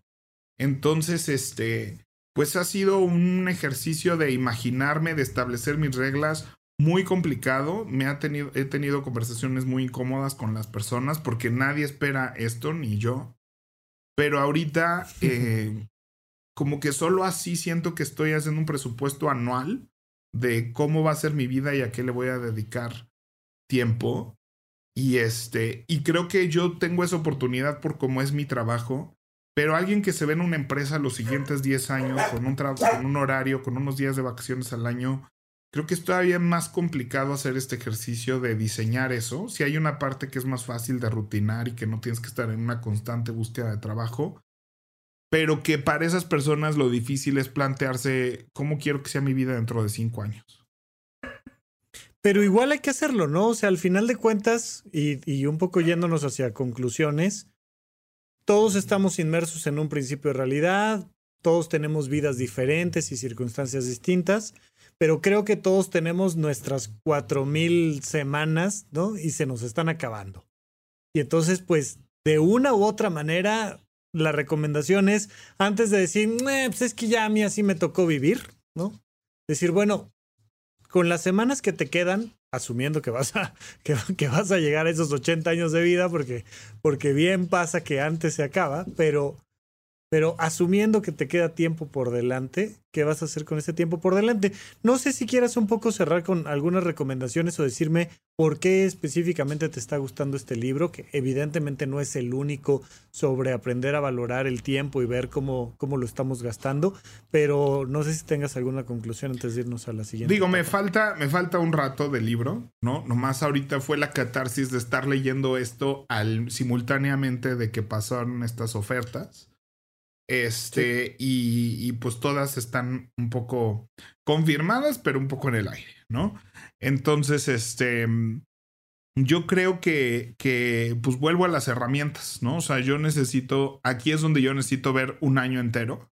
Entonces, este, pues ha sido un ejercicio de imaginarme, de establecer mis reglas muy complicado. Me ha tenido, he tenido conversaciones muy incómodas con las personas porque nadie espera esto, ni yo. Pero ahorita, eh, como que solo así siento que estoy haciendo un presupuesto anual de cómo va a ser mi vida y a qué le voy a dedicar tiempo. Y este, y creo que yo tengo esa oportunidad por cómo es mi trabajo, pero alguien que se ve en una empresa los siguientes 10 años con un, con un horario, con unos días de vacaciones al año, Creo que es todavía más complicado hacer este ejercicio de diseñar eso. Si hay una parte que es más fácil de rutinar y que no tienes que estar en una constante búsqueda de trabajo, pero que para esas personas lo difícil es plantearse cómo quiero que sea mi vida dentro de cinco años. Pero igual hay que hacerlo, ¿no? O sea, al final de cuentas, y, y un poco yéndonos hacia conclusiones, todos estamos inmersos en un principio de realidad, todos tenemos vidas diferentes y circunstancias distintas, pero creo que todos tenemos nuestras cuatro mil semanas, ¿no? Y se nos están acabando. Y entonces, pues, de una u otra manera, la recomendación es, antes de decir, pues es que ya a mí así me tocó vivir, ¿no? Decir, bueno, con las semanas que te quedan, asumiendo que vas a, que, vas a llegar a esos 80 años de vida, porque, porque bien pasa que antes se acaba, pero pero asumiendo que te queda tiempo por delante, ¿qué vas a hacer con ese tiempo por delante? No sé si quieras un poco cerrar con algunas recomendaciones o decirme por qué específicamente te está gustando este libro, que evidentemente no es el único sobre aprender a valorar el tiempo y ver cómo, cómo lo estamos gastando, pero no sé si tengas alguna conclusión antes de irnos a la siguiente. Digo, me falta, me falta un rato del libro, ¿no? Nomás ahorita fue la catarsis de estar leyendo esto al, simultáneamente de que pasaron estas ofertas. Este, y, pues todas están un poco confirmadas, pero un poco en el aire, ¿no? Entonces, este, yo creo que, que, pues vuelvo a las herramientas, ¿no? O sea, yo necesito, aquí es donde yo necesito ver un año entero,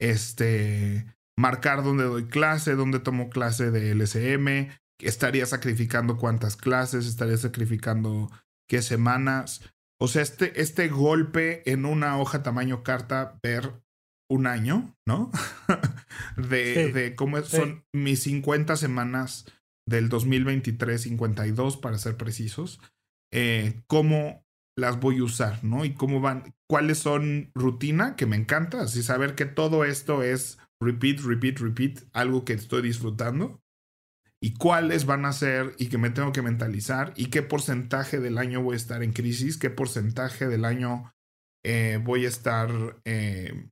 este, marcar dónde doy clase, dónde tomo clase de LSM, estaría sacrificando cuántas clases, estaría sacrificando qué semanas, o sea, este, este golpe en una hoja tamaño carta, ver un año, ¿no? de, de, cómo son mis 50 semanas del 2023, 52 para ser precisos, eh, cómo las voy a usar, ¿no? Y cómo van, cuáles son rutina, que me encanta, así saber que todo esto es repeat, repeat, repeat, algo que estoy disfrutando y cuáles van a ser y que me tengo que mentalizar y qué porcentaje del año voy a estar en crisis, qué porcentaje del año eh, voy a estar eh,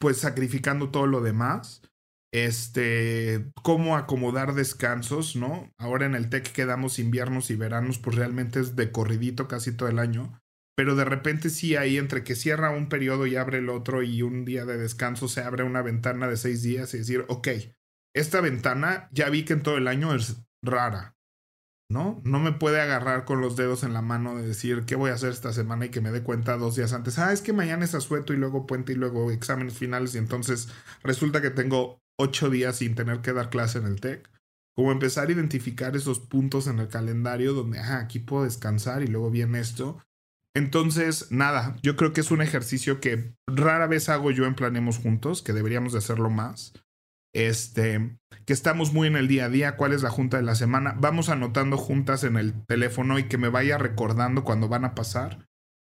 pues sacrificando todo lo demás. Este, cómo acomodar descansos, ¿no? Ahora en el TEC quedamos inviernos y veranos, pues realmente es de corridito casi todo el año. Pero de repente sí hay entre que cierra un periodo y abre el otro y un día de descanso se abre una ventana de seis días y decir, ok, esta ventana ya vi que en todo el año es rara, ¿no? No me puede agarrar con los dedos en la mano de decir qué voy a hacer esta semana y que me dé cuenta dos días antes. Ah, es que mañana es asueto y luego puente y luego exámenes finales y entonces resulta que tengo ocho días sin tener que dar clase en el TEC. Como empezar a identificar esos puntos en el calendario donde, ah, aquí puedo descansar y luego viene esto. Entonces, nada, yo creo que es un ejercicio que rara vez hago yo en Planemos Juntos, que deberíamos de hacerlo más este, que estamos muy en el día a día, cuál es la junta de la semana. Vamos anotando juntas en el teléfono y que me vaya recordando cuando van a pasar.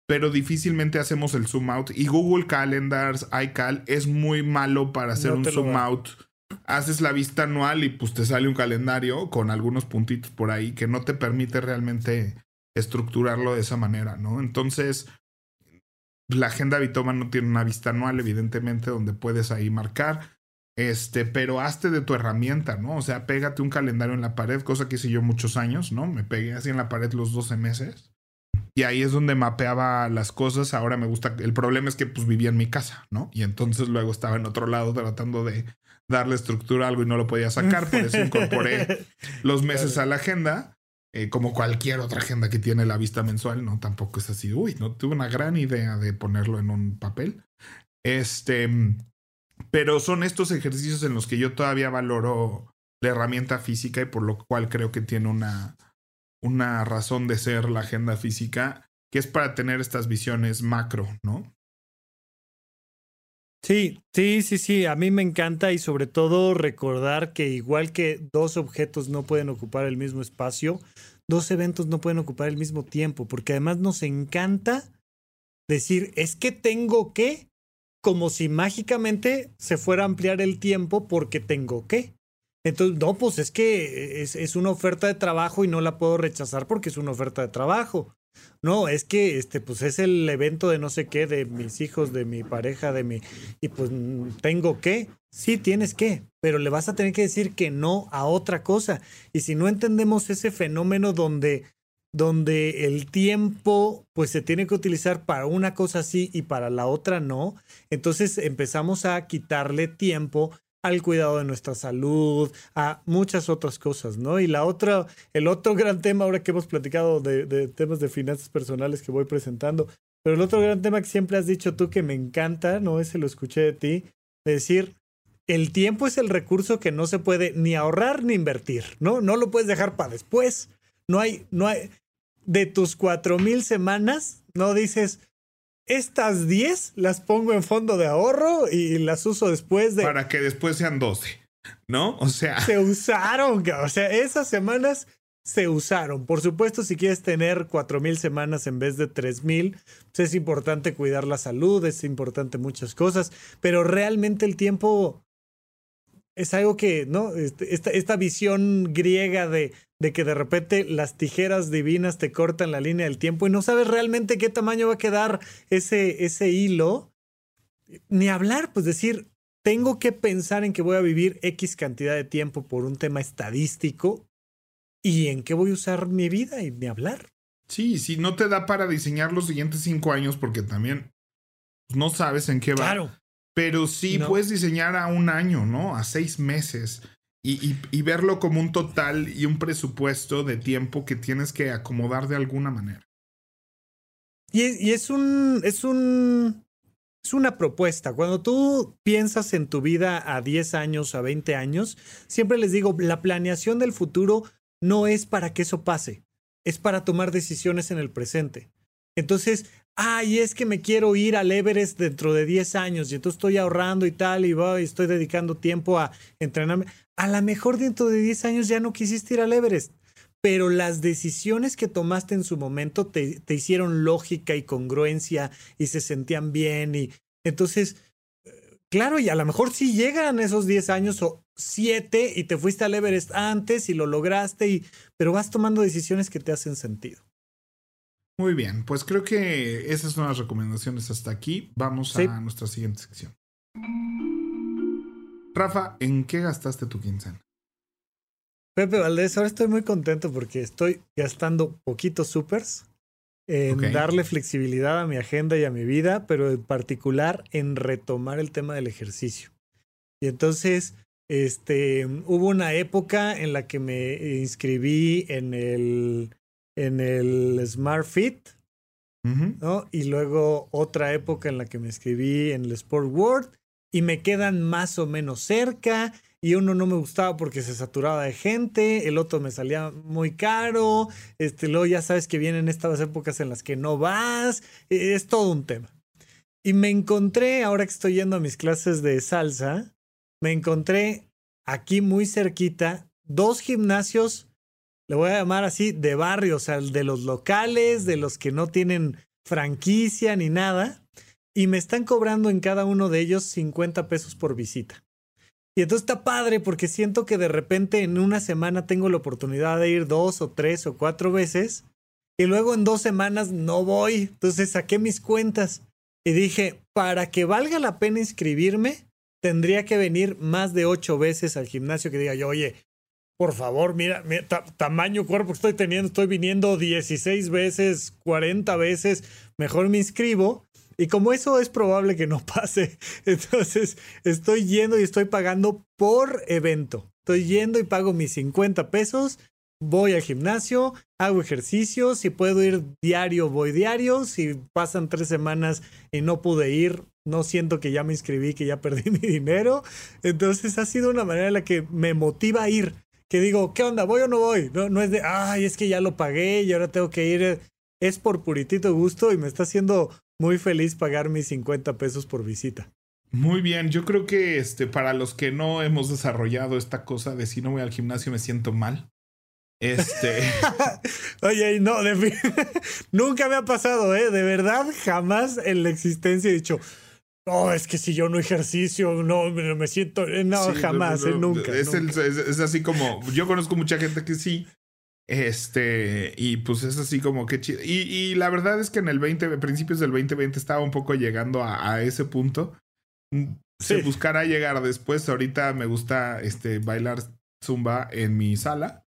Pero difícilmente hacemos el zoom out. Y Google Calendars, iCal, es muy malo para hacer un zoom out. Haces la vista anual y pues te sale un calendario con algunos puntitos por ahí que no te permite realmente estructurarlo de esa manera, ¿no? Entonces, la agenda Bitoma no tiene una vista anual, evidentemente, donde puedes ahí marcar. Este, pero hazte de tu herramienta, ¿no? O sea, pégate un calendario en la pared, cosa que hice yo muchos años, ¿no? Me pegué así en la pared los 12 meses. Y ahí es donde mapeaba las cosas. Ahora me gusta. El problema es que pues vivía en mi casa, ¿no? Y entonces luego estaba en otro lado tratando de darle estructura a algo y no lo podía sacar. Por eso incorporé los meses a la agenda. Eh, como cualquier otra agenda que tiene la vista mensual, no tampoco es así. Uy, no tuve una gran idea de ponerlo en un papel. Este. Pero son estos ejercicios en los que yo todavía valoro la herramienta física y por lo cual creo que tiene una, una razón de ser la agenda física, que es para tener estas visiones macro, ¿no? Sí, sí, sí, sí, a mí me encanta y sobre todo recordar que igual que dos objetos no pueden ocupar el mismo espacio, dos eventos no pueden ocupar el mismo tiempo, porque además nos encanta decir, es que tengo que, como si mágicamente se fuera a ampliar el tiempo porque tengo que. Entonces, no, pues es que es, una oferta de trabajo y no la puedo rechazar porque es una oferta de trabajo. No, es que este, pues es el evento de no sé qué, de mis hijos, de mi pareja, de mi. Y pues mm, tengo que. Sí, tienes que, pero le vas a tener que decir que no a otra cosa. Y si no entendemos ese fenómeno donde, donde el tiempo pues se tiene que utilizar para una cosa sí y para la otra no, entonces empezamos a quitarle tiempo al cuidado de nuestra salud, a muchas otras cosas, ¿no? Y la otra, el otro gran tema ahora que hemos platicado de, de temas de finanzas personales que voy presentando, pero el otro gran tema que siempre has dicho tú que me encanta, ¿no? Ese lo escuché de ti, de decir, el tiempo es el recurso que no se puede ni ahorrar ni invertir, ¿no? No lo puedes dejar para después. No hay, no hay, de tus cuatro mil semanas, no dices, estas 10 las pongo en fondo de ahorro y las uso después de... Para que después sean 12, ¿no? O sea... Se usaron, o sea, esas semanas se usaron. Por supuesto, si quieres tener cuatro mil semanas en vez de tres mil, pues es importante cuidar la salud, es importante muchas cosas, pero realmente el tiempo es algo que, ¿no? Este, esta, esta visión griega de, de que de repente las tijeras divinas te cortan la línea del tiempo y no sabes realmente qué tamaño va a quedar ese, ese hilo. Ni hablar, pues decir, tengo que pensar en que voy a vivir X cantidad de tiempo por un tema estadístico y en qué voy a usar mi vida y ni hablar. Sí, si no te da para diseñar los siguientes cinco años porque también no sabes en qué va. Claro. Pero sí puedes diseñar a un año, ¿no? A seis meses. Y, y, verlo como un total y un presupuesto de tiempo que tienes que acomodar de alguna manera. Y es, y es un. es un. Es una propuesta. Cuando tú piensas en tu vida a 10 años, a 20 años, siempre les digo, la planeación del futuro no es para que eso pase, es para tomar decisiones en el presente. Entonces, ay, es que me quiero ir al Everest dentro de 10 años y entonces estoy ahorrando y tal y, estoy dedicando tiempo a entrenarme. A lo mejor dentro de 10 años ya no quisiste ir al Everest, pero las decisiones que tomaste en su momento te, hicieron lógica y congruencia y se sentían bien y entonces, claro, y a lo mejor sí llegan esos 10 años o 7 y te fuiste al Everest antes y lo lograste, y, pero vas tomando decisiones que te hacen sentido. Muy bien, pues creo que esas son las recomendaciones hasta aquí. Vamos a nuestra siguiente sección. Rafa, ¿en qué gastaste tu quincena? Pepe Valdés, ahora estoy muy contento porque estoy gastando poquitos supers en darle flexibilidad a mi agenda y a mi vida, pero en particular en retomar el tema del ejercicio. Y entonces, este, hubo una época en la que me inscribí en el en el Smart Fit, ¿no? Y luego otra época en la que me escribí en el Sport World y me quedan más o menos cerca y uno no me gustaba porque se saturaba de gente, el otro me salía muy caro, este, luego ya sabes que vienen estas épocas en las que no vas, e, es todo un tema. Y me encontré, ahora que estoy yendo a mis clases de salsa, me encontré aquí muy cerquita dos gimnasios le voy a llamar así, de barrio, o sea, de los locales, de los que no tienen franquicia ni nada, y me están cobrando en cada uno de ellos 50 pesos por visita. Y entonces está padre porque siento que de repente en una semana tengo la oportunidad de ir dos o tres o cuatro veces y luego en dos semanas no voy. Entonces saqué mis cuentas y dije, para que valga la pena inscribirme, tendría que venir más de ocho veces al gimnasio que diga yo, oye, por favor, mira, tamaño cuerpo que estoy teniendo, estoy viniendo 16 veces, 40 veces, mejor me inscribo. Y como eso es probable que no pase, entonces estoy yendo y estoy pagando por evento. Estoy yendo y pago mis 50 pesos, voy al gimnasio, hago ejercicio, si puedo ir diario, voy diario, si pasan tres semanas y no pude ir, no siento que ya me inscribí, que ya perdí mi dinero. Entonces ha sido una manera en la que me motiva a ir que digo, ¿qué onda? ¿Voy o no voy? No, no es de, ay, es que ya lo pagué y ahora tengo que ir. Es por puritito gusto y me está haciendo muy feliz pagar mis 50 pesos por visita. Muy bien, yo creo que este, para los que no hemos desarrollado esta cosa de si no voy al gimnasio me siento mal. Este. Oye, no, de... nunca me ha pasado, ¿eh? De verdad, jamás en la existencia he dicho, no, es que si yo no ejercicio, no me siento. No, jamás, eh, nunca. Es, es, así como. Yo conozco mucha gente que sí. Este, y pues es así como que chido. Y, y, la verdad es que en el 20, principios del 2020 estaba un poco llegando a, a ese punto. Mm, se sí. buscará llegar después. Ahorita me gusta este, bailar zumba en mi sala.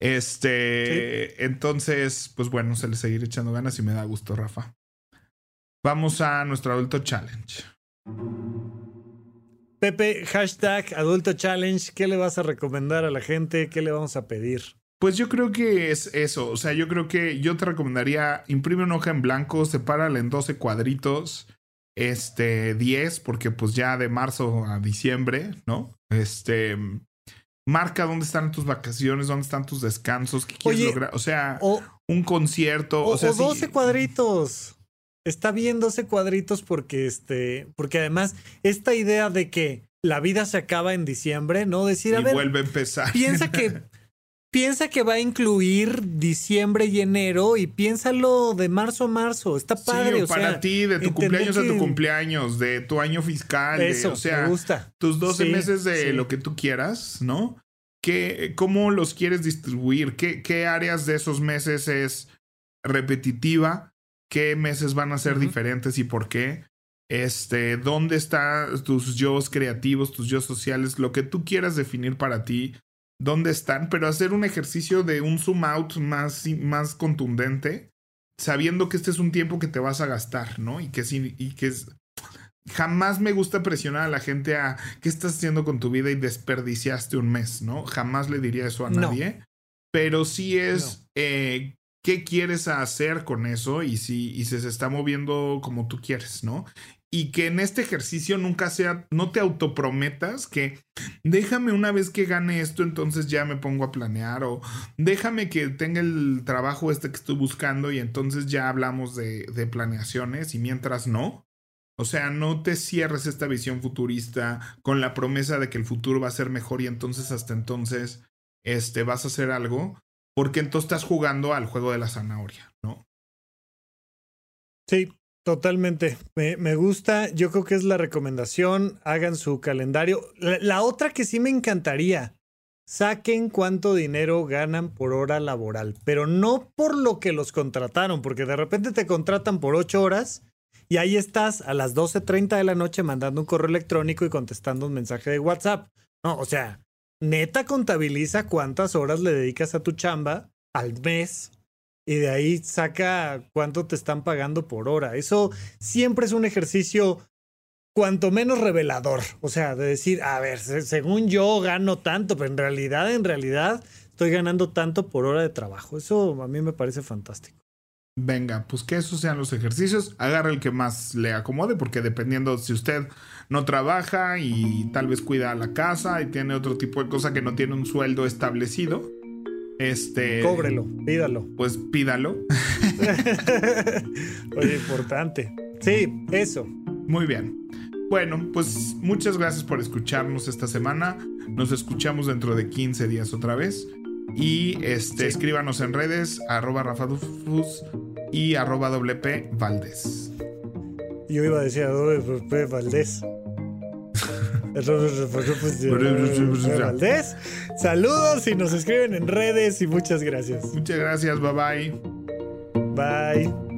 Este, sí. entonces, pues bueno, se le seguiré echando ganas y me da gusto, Rafa. Vamos a nuestro adulto challenge. Pepe, hashtag adulto challenge, ¿qué le vas a recomendar a la gente? ¿Qué le vamos a pedir? Pues yo creo que es eso, o sea, yo creo que yo te recomendaría imprime una hoja en blanco, sepárala en 12 cuadritos, este 10, porque pues ya de marzo a diciembre, ¿no? Este marca dónde están tus vacaciones, dónde están tus descansos, qué quieres Oye, lograr, o sea, o, un concierto, o, o sea, o 12 sí. cuadritos. Está bien 12 cuadritos porque este, porque además esta idea de que la vida se acaba en diciembre, ¿no? Decir, a y ver, vuelve a empezar. Piensa que piensa que va a incluir diciembre y enero y piénsalo de marzo a marzo. Está padre. Sí, o, o para sea, ti, de tu cumpleaños que... a tu cumpleaños, de tu año fiscal. Eso, de, o sea, me gusta. tus 12 Sí, meses de sí. lo que tú quieras, ¿no? ¿Qué, ¿Cómo los quieres distribuir? ¿Qué, ¿Qué áreas de esos meses es repetitiva? ¿Qué meses van a ser diferentes y por qué? Este, ¿dónde están tus yo creativos, tus yo sociales? Lo que tú quieras definir para ti, dónde están, pero hacer un ejercicio de un zoom out más, más contundente, sabiendo que este es un tiempo que te vas a gastar, ¿no? Y que y que es, jamás me gusta presionar a la gente a qué estás haciendo con tu vida y desperdiciaste un mes, ¿no? Jamás le diría eso a No. nadie. Pero sí es eh, qué quieres hacer con eso y si, y si se está moviendo como tú quieres, ¿no? Y que en este ejercicio nunca sea, no te autoprometas que déjame una vez que gane esto, entonces ya me pongo a planear o déjame que tenga el trabajo este que estoy buscando y entonces ya hablamos de, de planeaciones y mientras no. O sea, no te cierres esta visión futurista con la promesa de que el futuro va a ser mejor y entonces hasta entonces este, vas a hacer algo, porque entonces estás jugando al juego de la zanahoria, ¿no? Sí, totalmente. Me, me gusta. Yo creo que es la recomendación. Hagan su calendario. La, la otra que sí me encantaría. Saquen cuánto dinero ganan por hora laboral, pero no por lo que los contrataron, porque de repente te contratan por ocho horas y ahí estás a las 12.30 de la noche mandando un correo electrónico y contestando un mensaje de WhatsApp. No, o sea, neta contabiliza cuántas horas le dedicas a tu chamba al mes y de ahí saca cuánto te están pagando por hora. Eso siempre es un ejercicio cuanto menos revelador. O sea, de decir, a ver, se- según yo gano tanto, pero en realidad, en realidad estoy ganando tanto por hora de trabajo. Eso a mí me parece fantástico. Venga, pues que esos sean los ejercicios. Agarra el que más le acomode, porque dependiendo si usted no trabaja y tal vez cuida la casa y tiene otro tipo de cosa que no tiene un sueldo establecido, este. Cóbrelo, pídalo. Pues pídalo. Oye, importante. Sí, eso. Muy bien. Bueno, pues muchas gracias por escucharnos esta semana. Nos escuchamos dentro de 15 días otra vez. Y este, Sí. escríbanos en redes, arroba rafadufus y arroba WP Valdés. Yo iba a decir a Pepe Valdés. Valdés. Saludos y nos escriben en redes y muchas gracias. Muchas gracias, bye bye. Bye.